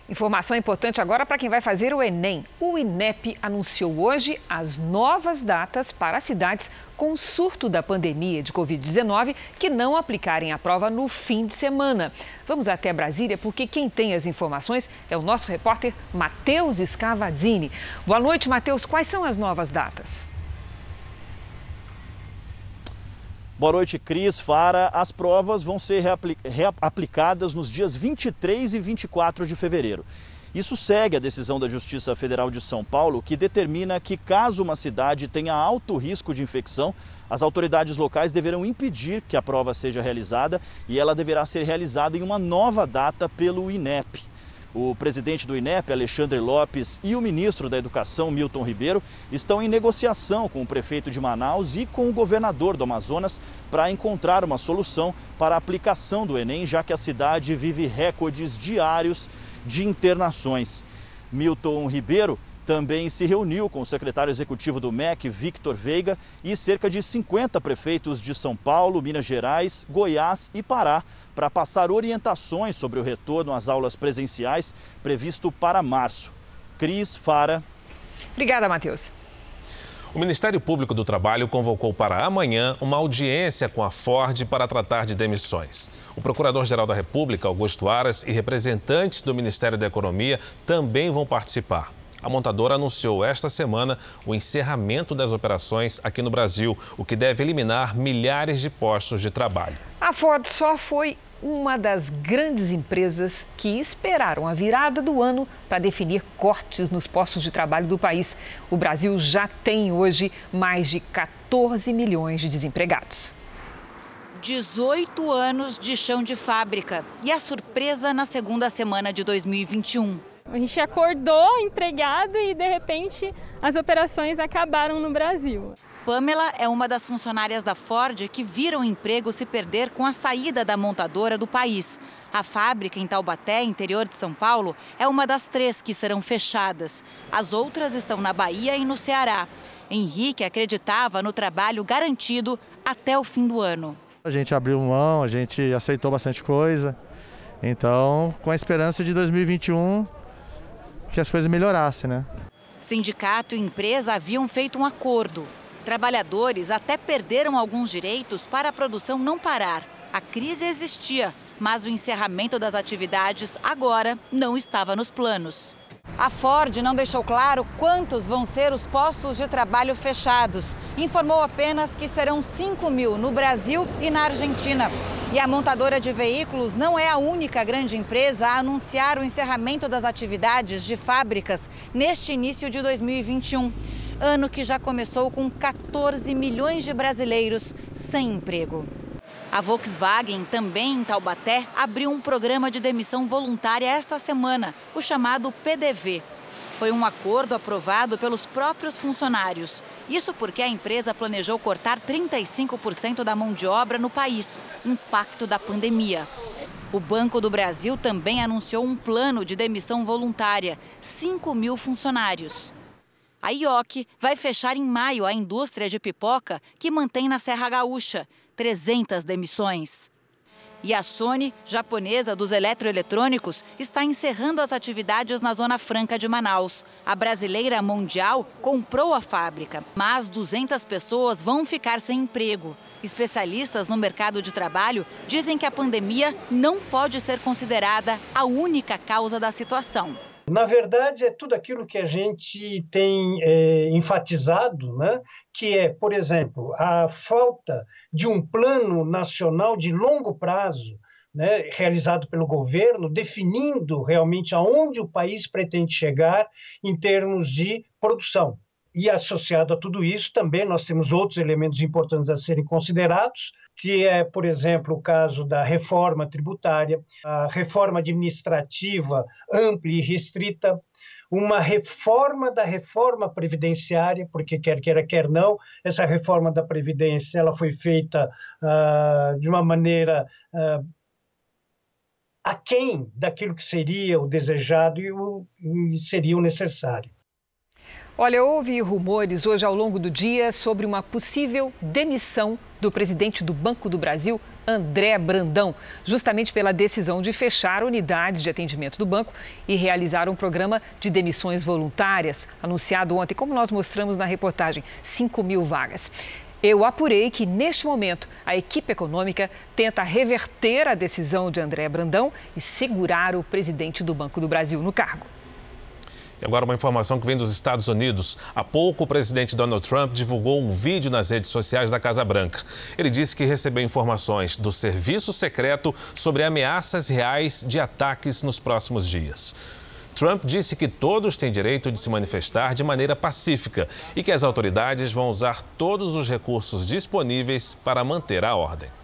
Informação importante agora para quem vai fazer o Enem. O INEP anunciou hoje as novas datas para cidades com surto da pandemia de Covid-19 que não aplicarem a prova no fim de semana. Vamos até Brasília porque quem tem as informações é o nosso repórter Matheus Scavadini. Boa noite, Matheus. Quais são as novas datas? Boa noite, Cris, Fara. As provas vão ser reaplicadas nos dias 23 e 24 de fevereiro. Isso segue a decisão da Justiça Federal de São Paulo, que determina que, caso uma cidade tenha alto risco de infecção, as autoridades locais deverão impedir que a prova seja realizada e ela deverá ser realizada em uma nova data pelo INEP. O presidente do INEP, Alexandre Lopes, e o ministro da Educação, Milton Ribeiro, estão em negociação com o prefeito de Manaus e com o governador do Amazonas para encontrar uma solução para a aplicação do Enem, já que a cidade vive recordes diários de internações. Milton Ribeiro também se reuniu com o secretário executivo do MEC, Victor Veiga, e cerca de 50 prefeitos de São Paulo, Minas Gerais, Goiás e Pará para passar orientações sobre o retorno às aulas presenciais previsto para março. Cris Fara. Obrigada, Matheus. O Ministério Público do Trabalho convocou para amanhã uma audiência com a Ford para tratar de demissões. O Procurador-Geral da República, Augusto Aras, e representantes do Ministério da Economia também vão participar. A montadora anunciou esta semana o encerramento das operações aqui no Brasil, o que deve eliminar milhares de postos de trabalho. A Ford só foi uma das grandes empresas que esperaram a virada do ano para definir cortes nos postos de trabalho do país. O Brasil já tem hoje mais de 14 milhões de desempregados. 18 anos de chão de fábrica e a surpresa na segunda semana de 2021. A gente acordou empregado e de repente as operações acabaram no Brasil. Pamela é uma das funcionárias da Ford que viram o emprego se perder com a saída da montadora do país. A fábrica em Taubaté, interior de São Paulo, é uma das três que serão fechadas. As outras estão na Bahia e no Ceará. Henrique acreditava no trabalho garantido até o fim do ano. A gente abriu mão, a gente aceitou bastante coisa. Então, com a esperança de 2021 que as coisas melhorassem, né? Sindicato e empresa haviam feito um acordo. Trabalhadores até perderam alguns direitos para a produção não parar. A crise existia, mas o encerramento das atividades agora não estava nos planos. A Ford não deixou claro quantos vão ser os postos de trabalho fechados. Informou apenas que serão 5 mil no Brasil e na Argentina. E a montadora de veículos não é a única grande empresa a anunciar o encerramento das atividades de fábricas neste início de 2021 ano que já começou com 14 milhões de brasileiros sem emprego. A Volkswagen, também em Taubaté, abriu um programa de demissão voluntária esta semana, o chamado PDV. Foi um acordo aprovado pelos próprios funcionários. Isso porque a empresa planejou cortar 35% da mão de obra no país, impacto da pandemia. O Banco do Brasil também anunciou um plano de demissão voluntária, 5 mil funcionários. A IOC vai fechar em maio a indústria de pipoca que mantém na Serra Gaúcha 300 demissões. E a Sony, japonesa dos eletroeletrônicos, está encerrando as atividades na Zona Franca de Manaus. A brasileira mundial comprou a fábrica, mas 200 pessoas vão ficar sem emprego. Especialistas no mercado de trabalho dizem que a pandemia não pode ser considerada a única causa da situação. Na verdade, é tudo aquilo que a gente tem é, enfatizado, né? que é, por exemplo, a falta de um plano nacional de longo prazo, né, realizado pelo governo, definindo realmente aonde o país pretende chegar em termos de produção. E associado a tudo isso, também nós temos outros elementos importantes a serem considerados, que é, por exemplo, o caso da reforma tributária, a reforma administrativa ampla e restrita, uma reforma da reforma previdenciária, porque quer queira, quer não, essa reforma da Previdência ela foi feita uh, de uma maneira uh, aquém daquilo que seria o desejado e, o, e seria o necessário. Olha, houve rumores hoje ao longo do dia sobre uma possível demissão do presidente do Banco do Brasil, André Brandão, justamente pela decisão de fechar unidades de atendimento do banco e realizar um programa de demissões voluntárias, anunciado ontem, como nós mostramos na reportagem, 5 mil vagas. Eu apurei que, neste momento, a equipe econômica tenta reverter a decisão de André Brandão e segurar o presidente do Banco do Brasil no cargo. E agora uma informação que vem dos Estados Unidos. Há pouco o presidente Donald Trump divulgou um vídeo nas redes sociais da Casa Branca. Ele disse que recebeu informações do serviço secreto sobre ameaças reais de ataques nos próximos dias. Trump disse que todos têm direito de se manifestar de maneira pacífica e que as autoridades vão usar todos os recursos disponíveis para manter a ordem.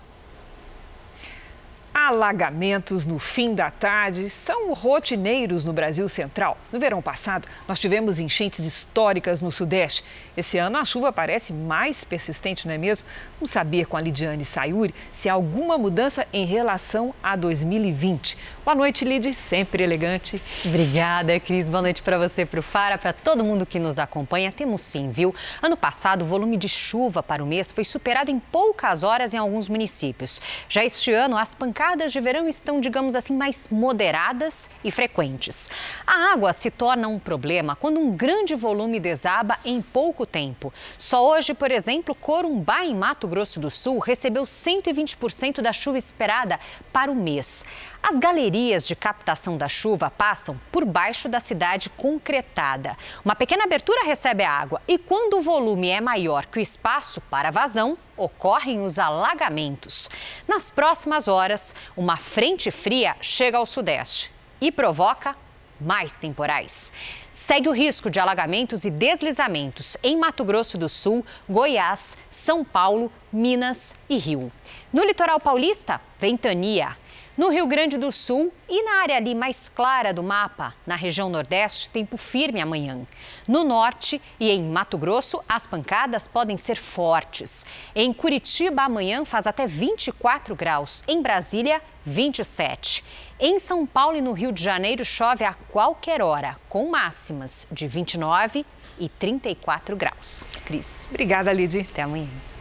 Alagamentos no fim da tarde são rotineiros no Brasil Central. No verão passado, nós tivemos enchentes históricas no Sudeste. Esse ano, a chuva parece mais persistente, não é mesmo? Vamos saber com a Lidiane Sayuri se há alguma mudança em relação a 2020. Boa noite, Lid, sempre elegante. Obrigada, Cris. Boa noite para você, para o Fara, para todo mundo que nos acompanha. Temos sim, viu? Ano passado, o volume de chuva para o mês foi superado em poucas horas em alguns municípios. Já este ano, as pancadas geadas de verão estão, digamos assim, mais moderadas e frequentes. A água se torna um problema quando um grande volume desaba em pouco tempo. Só hoje, por exemplo, Corumbá, em Mato Grosso do Sul, recebeu 120% da chuva esperada para o mês. As galerias de captação da chuva passam por baixo da cidade concretada. Uma pequena abertura recebe a água e, quando o volume é maior que o espaço para vazão, ocorrem os alagamentos. Nas próximas horas, uma frente fria chega ao sudeste e provoca mais temporais. Segue o risco de alagamentos e deslizamentos em Mato Grosso do Sul, Goiás, São Paulo, Minas e Rio. No litoral paulista, ventania. No Rio Grande do Sul e na área ali mais clara do mapa, na região Nordeste, tempo firme amanhã. No Norte e em Mato Grosso, as pancadas podem ser fortes. Em Curitiba, amanhã faz até 24 graus. Em Brasília, 27. Em São Paulo e no Rio de Janeiro, chove a qualquer hora, com máximas de 29 e 34 graus. Cris. Obrigada, Lidy. Até amanhã.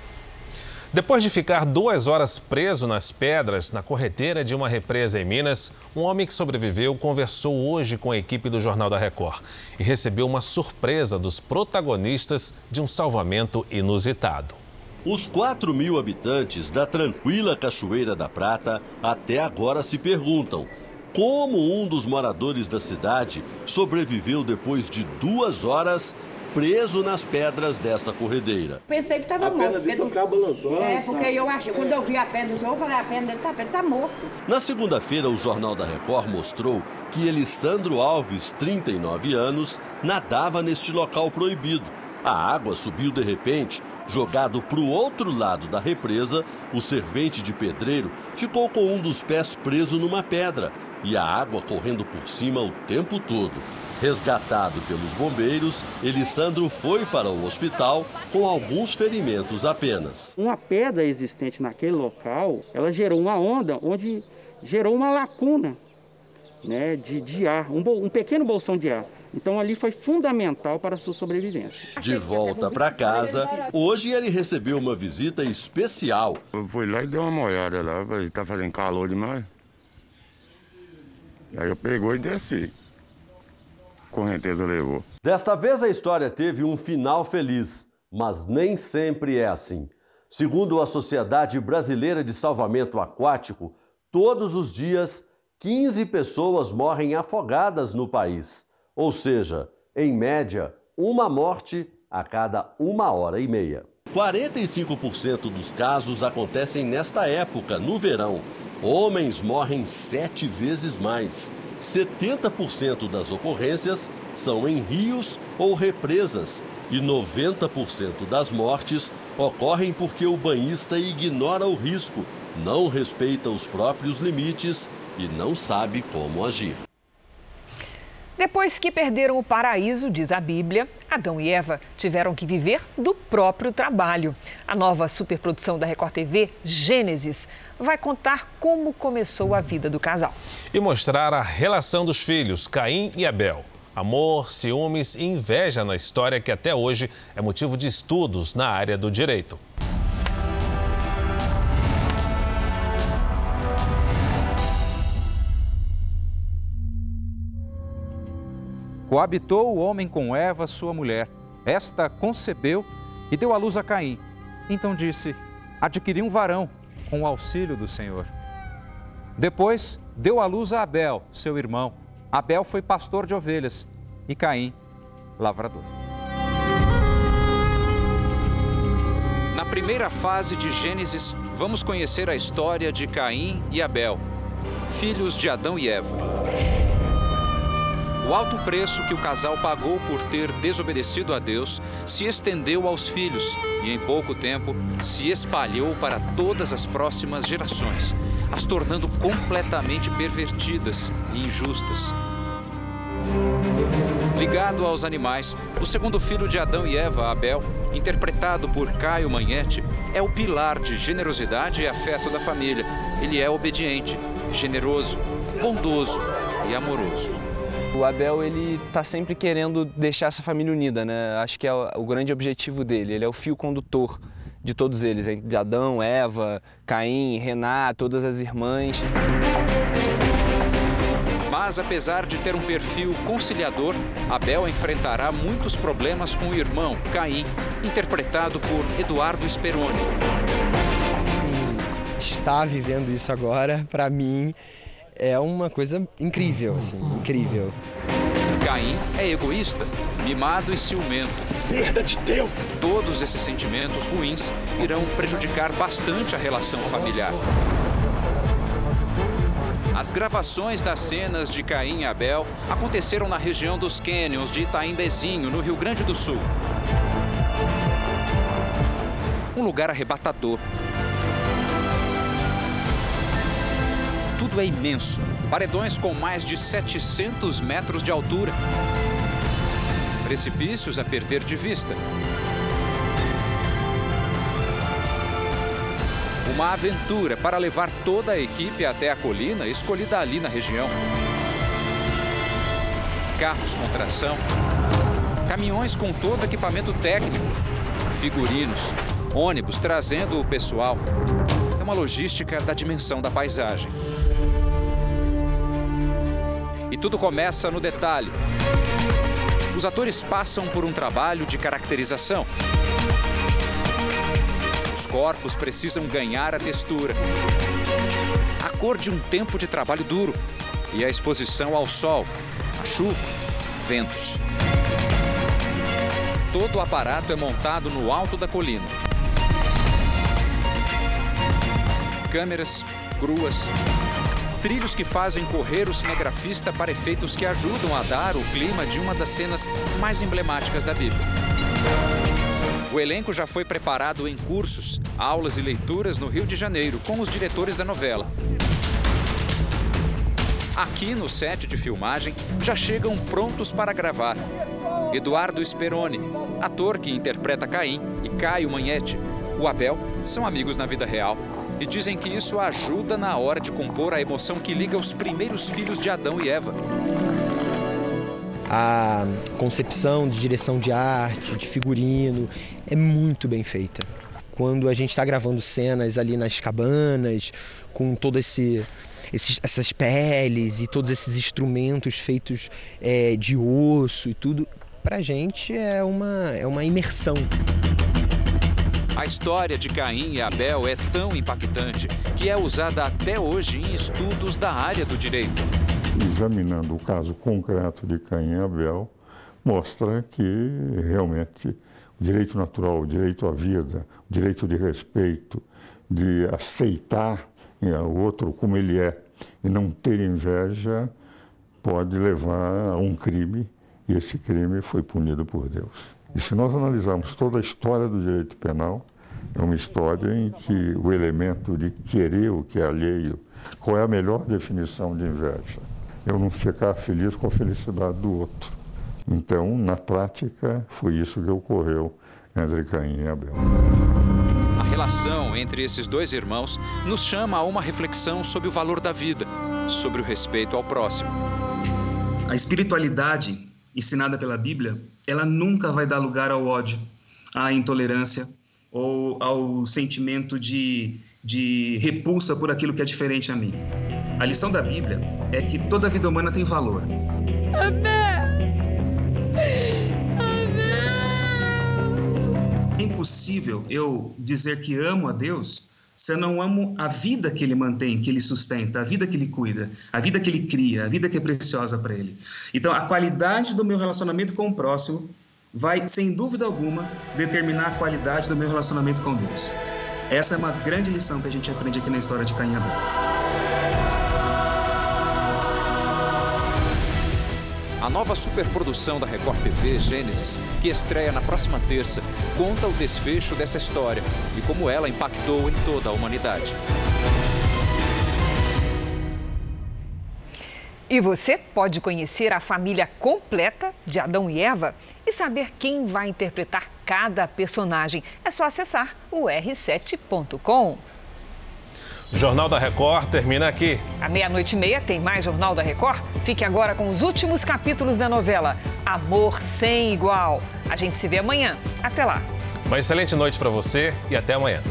Depois de ficar duas horas preso nas pedras na correteira de uma represa em Minas, um homem que sobreviveu conversou hoje com a equipe do Jornal da Record e recebeu uma surpresa dos protagonistas de um salvamento inusitado. Os 4 mil habitantes da tranquila Cachoeira da Prata até agora se perguntam como um dos moradores da cidade sobreviveu depois de duas horas preso nas pedras desta corredeira. Pensei que estava morto. A pedra dele ficava balançando. É, porque eu achei, quando eu vi a pedra do eu falei, a pedra dele está tá morto. Na segunda-feira, o Jornal da Record mostrou que Elisandro Alves, 39 anos, nadava neste local proibido. A água subiu de repente. Jogado para o outro lado da represa, o servente de pedreiro ficou com um dos pés preso numa pedra e a água correndo por cima o tempo todo. Resgatado pelos bombeiros, Elisandro foi para o hospital com alguns ferimentos apenas. Uma pedra existente naquele local, ela gerou uma onda onde gerou uma lacuna né, de, de ar, um, um pequeno bolsão de ar. Então ali foi fundamental para a sua sobrevivência. De volta para casa, hoje ele recebeu uma visita especial. Eu fui lá e dei uma molhada lá, falei, tá fazendo calor demais. Aí eu pegou e desci correnteza levou. Desta vez a história teve um final feliz, mas nem sempre é assim. Segundo a Sociedade Brasileira de Salvamento Aquático, todos os dias 15 pessoas morrem afogadas no país. Ou seja, em média, uma morte a cada uma hora e meia. 45% dos casos acontecem nesta época, no verão. Homens morrem sete vezes mais. 70% das ocorrências são em rios ou represas e 90% das mortes ocorrem porque o banhista ignora o risco, não respeita os próprios limites e não sabe como agir. Depois que perderam o paraíso, diz a Bíblia, Adão e Eva tiveram que viver do próprio trabalho. A nova superprodução da Record TV, Gênesis, vai contar como começou a vida do casal. E mostrar a relação dos filhos, Caim e Abel. Amor, ciúmes e inveja na história que até hoje é motivo de estudos na área do direito. Coabitou o homem com Eva, sua mulher. Esta concebeu e deu à luz a Caim. Então disse: Adquiri um varão com o auxílio do Senhor. Depois deu à luz a Abel, seu irmão. Abel foi pastor de ovelhas e Caim, lavrador. Na primeira fase de Gênesis, vamos conhecer a história de Caim e Abel, filhos de Adão e Eva. O alto preço que o casal pagou por ter desobedecido a Deus se estendeu aos filhos e, em pouco tempo, se espalhou para todas as próximas gerações, as tornando completamente pervertidas e injustas. Ligado aos animais, o segundo filho de Adão e Eva, Abel, interpretado por Caio Manhete, é o pilar de generosidade e afeto da família. Ele é obediente, generoso, bondoso e amoroso. O Abel ele está sempre querendo deixar essa família unida, né? Acho que é o grande objetivo dele. Ele é o fio condutor de todos eles, de Adão, Eva, Caim, Rená, todas as irmãs. Mas apesar de ter um perfil conciliador, Abel enfrentará muitos problemas com o irmão, Caim, interpretado por Eduardo Speroni. Estar vivendo isso agora, para mim, é uma coisa incrível, assim, incrível. Caim é egoísta, mimado e ciumento. Perda de tempo! Todos esses sentimentos ruins irão prejudicar bastante a relação familiar. As gravações das cenas de Caim e Abel aconteceram na região dos Canyons de Itaimbezinho, no Rio Grande do Sul. Um lugar arrebatador. Tudo é imenso. Paredões com mais de 700 metros de altura. Precipícios a perder de vista. Uma aventura para levar toda a equipe até a colina escolhida ali na região. Carros com tração, caminhões com todo equipamento técnico, figurinos, ônibus trazendo o pessoal. É uma logística da dimensão da paisagem. Tudo começa no detalhe. Os atores passam por um trabalho de caracterização. Os corpos precisam ganhar a textura, a cor de um tempo de trabalho duro e a exposição ao sol, à chuva, ventos. Todo o aparato é montado no alto da colina. Câmeras, gruas, trilhos que fazem correr o cinegrafista para efeitos que ajudam a dar o clima de uma das cenas mais emblemáticas da Bíblia. O elenco já foi preparado em cursos, aulas e leituras no Rio de Janeiro com os diretores da novela. Aqui no set de filmagem já chegam prontos para gravar. Eduardo Speroni, ator que interpreta Caim, e Caio Manhetti, o Abel, são amigos na vida real e dizem que isso ajuda na hora de compor a emoção que liga os primeiros filhos de Adão e Eva. A concepção de direção de arte, de figurino, é muito bem feita. Quando a gente está gravando cenas ali nas cabanas, com todo esse esses, essas peles e todos esses instrumentos feitos é, de osso e tudo, para a gente é uma, é uma imersão. A história de Caim e Abel é tão impactante que é usada até hoje em estudos da área do direito. Examinando o caso concreto de Caim e Abel, mostra que realmente o direito natural, o direito à vida, o direito de respeito, de aceitar o outro como ele é e não ter inveja, pode levar a um crime e esse crime foi punido por Deus. E se nós analisarmos toda a história do direito penal, é uma história em que o elemento de querer o que é alheio, qual é a melhor definição de inveja? Eu não ficar feliz com a felicidade do outro. Então, na prática, foi isso que ocorreu entre Caim e Abel. A relação entre esses dois irmãos nos chama a uma reflexão sobre o valor da vida, sobre o respeito ao próximo. A espiritualidade ensinada pela Bíblia, ela nunca vai dar lugar ao ódio, à intolerância ou ao sentimento de, de repulsa por aquilo que é diferente a mim. A lição da Bíblia é que toda vida humana tem valor. É impossível eu dizer que amo a Deus se eu não amo a vida que ele mantém, que ele sustenta, a vida que ele cuida, a vida que ele cria, a vida que é preciosa para ele. Então, a qualidade do meu relacionamento com o próximo vai, sem dúvida alguma, determinar a qualidade do meu relacionamento com Deus. Essa é uma grande lição que a gente aprende aqui na história de Caim e Abel. A nova superprodução da Record TV, Gênesis, que estreia na próxima terça, conta o desfecho dessa história e como ela impactou em toda a humanidade. E você pode conhecer a família completa de Adão e Eva e saber quem vai interpretar cada personagem. É só acessar o r7.com. Jornal da Record termina aqui. À meia-noite e meia tem mais Jornal da Record. Fique agora com os últimos capítulos da novela Amor Sem Igual. A gente se vê amanhã. Até lá. Uma excelente noite para você e até amanhã.